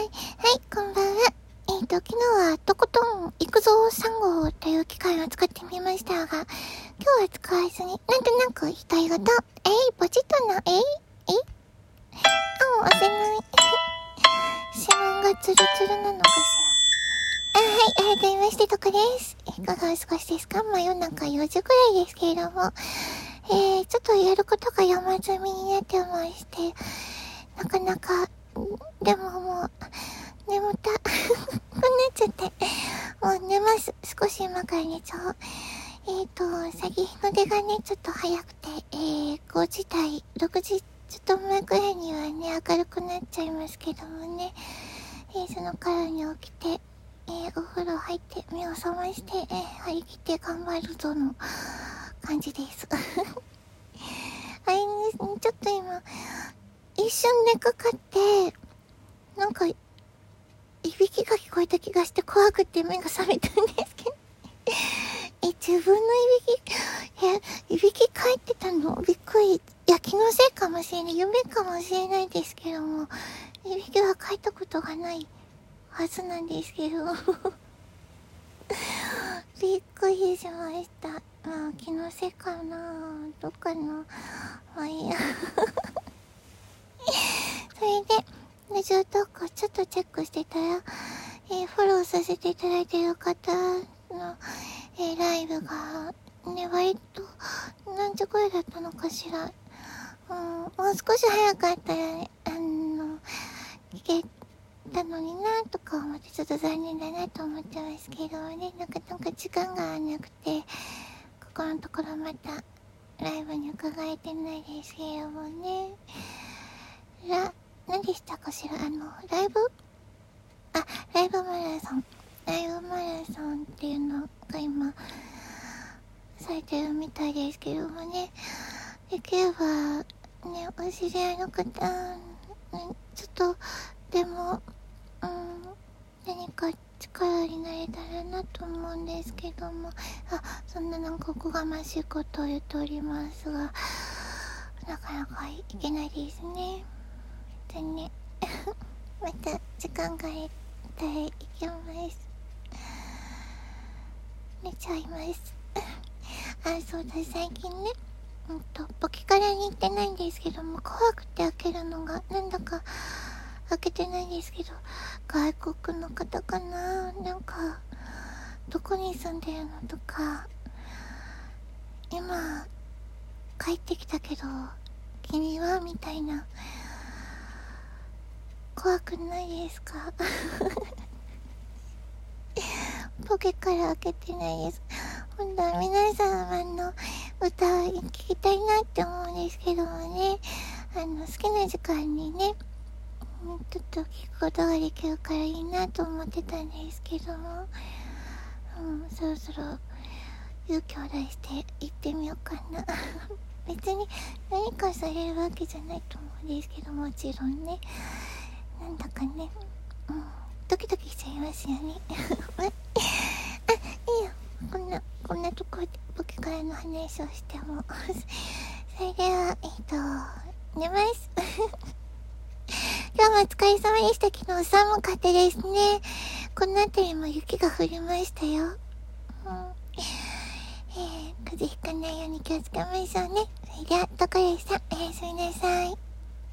はい、こんばんは。えっ、ー、と、昨日はとことん行くぞ3号という機械を使ってみましたが、今日は使わずに、なんとなく独り言。えい、ポチッとな、えい、えいあ、押せない。指紋がツルツルなのかしら。あ、はい、改めまして、とこです。いかがお過ごしですか？真夜中4時くらいですけれども、えー、ちょっとやることが山積みになってまして、なかなか、でももう、眠た。こうなっちゃって。もう寝ます。少し今から寝ちゃう。えっ、ー、と、先日の出がね、ちょっと早くて、えー、5時台、6時ちょっと前くらいにはね、明るくなっちゃいますけどもね、えー、そのからに起きて、えー、お風呂入って、目を覚まして、えー、張り切って頑張るぞの感じです。あれね、ちょっと今、一瞬寝かかって、なんか、いびきが聞こえた気がして怖くて目が覚めたんですけど。自分のいびき、え、いびき返ってたのびっくり。いや、気のせいかもしれない。夢かもしれないですけども、いびきは返ったことがないはずなんですけど。びっくりしました。まあ、気のせいかなどっかなまあいいや。それで、ラジオ投稿ちょっとチェックしてたら、えー、フォローさせていただいている方の、えー、ライブが、ね、割と、何時くらいだったのかしら。うん、もう少し早かったら、ね、あの、聞けたのになとか思ってちょっと残念だなと思ってますけどね、なかなか時間がなくて、ここのところまたライブに伺えてないですけどもね。ら、何でしたかしら？あの、ライブ？あ、ライブマラソン。ライブマラソンっていうのが今、されてるみたいですけどもね。できれば、ね、お知り合いの方、ね、ちょっと、でも、うん、何か力になれたらなと思うんですけども、あ、そんななんかおこがましいことを言っておりますが、なかなかいけないですね。とね また時間が減ったら行きます寝ちゃいます。あそうだ最近ねうんとポケカラに行ってないんですけども怖くて開けるのがなんだか開けてないんですけど外国の方かな？なんかどこに住んでるの？とか今帰ってきたけど君は？みたいな。怖くないですか？ポケから開けてないです。本当は皆様の歌聞きたいなって思うんですけどもね、あの、好きな時間にね、ちょっと聞くことができるからいいなと思ってたんですけども、うん、そろそろ勇気を出して行ってみようかな。別に何かされるわけじゃないと思うんですけどもちろんね。なんだかね、うん、ドキドキしちゃいますよね。あ、いいよ。こんな、こんなとこでポケカラの話をしても。それでは、えっ、ー、と、寝ます。今日もお疲れ様でした。昨日寒かったですね。この辺りも雪が降りましたよ。うん。えー、風邪ひかないように気をつけましょうね。それでは、どこでしたおやすみなさい。